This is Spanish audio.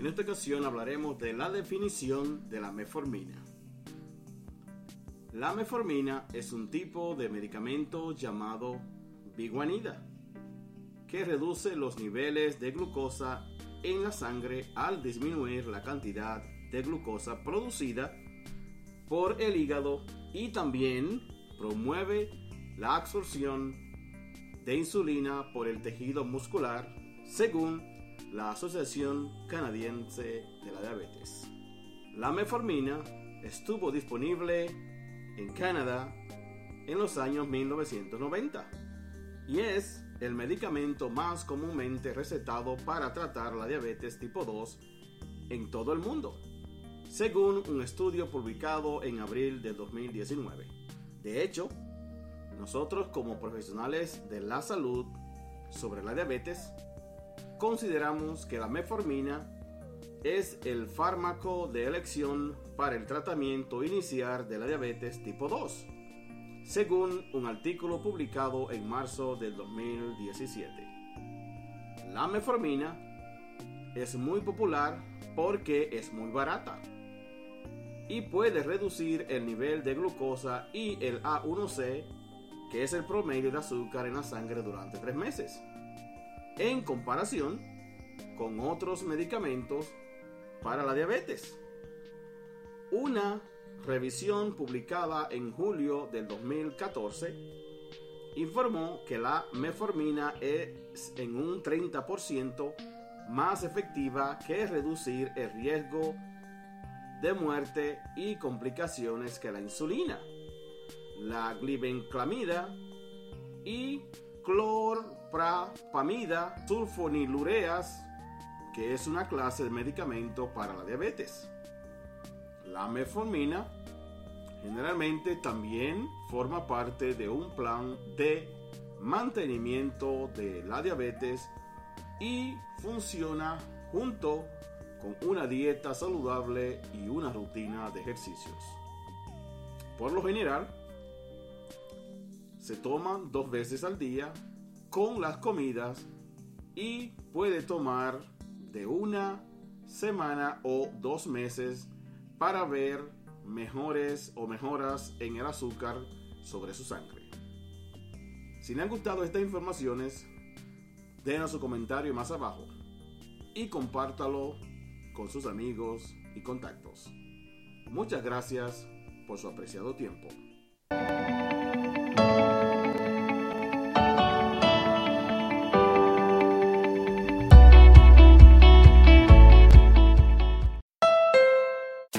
En esta ocasión hablaremos de la definición de la meformina. La meformina es un tipo de medicamento llamado biguanida que reduce los niveles de glucosa en la sangre al disminuir la cantidad de glucosa producida por el hígado y también promueve la absorción de insulina por el tejido muscular según la Asociación Canadiense de la Diabetes. La meformina estuvo disponible en Canadá en los años 1990 y es el medicamento más comúnmente recetado para tratar la diabetes tipo 2 en todo el mundo, según un estudio publicado en abril de 2019. De hecho, nosotros como profesionales de la salud sobre la diabetes, consideramos que la metformina es el fármaco de elección para el tratamiento inicial de la diabetes tipo 2, según un artículo publicado en marzo del 2017. La metformina es muy popular porque es muy barata y puede reducir el nivel de glucosa y el A1C, que es el promedio de azúcar en la sangre durante tres meses en comparación con otros medicamentos para la diabetes. Una revisión publicada en julio del 2014 informó que la meformina es en un 30% más efectiva que reducir el riesgo de muerte y complicaciones que la insulina, la glibenclamida y clorprapamida sulfonilureas, que es una clase de medicamento para la diabetes. La metformina generalmente también forma parte de un plan de mantenimiento de la diabetes y funciona junto con una dieta saludable y una rutina de ejercicios. Por lo general, se toman dos veces al día con las comidas y puede tomar de una semana o dos meses para ver mejores o mejoras en el azúcar sobre su sangre. Si le han gustado estas informaciones, denos su comentario más abajo y compártalo con sus amigos y contactos. Muchas gracias por su apreciado tiempo.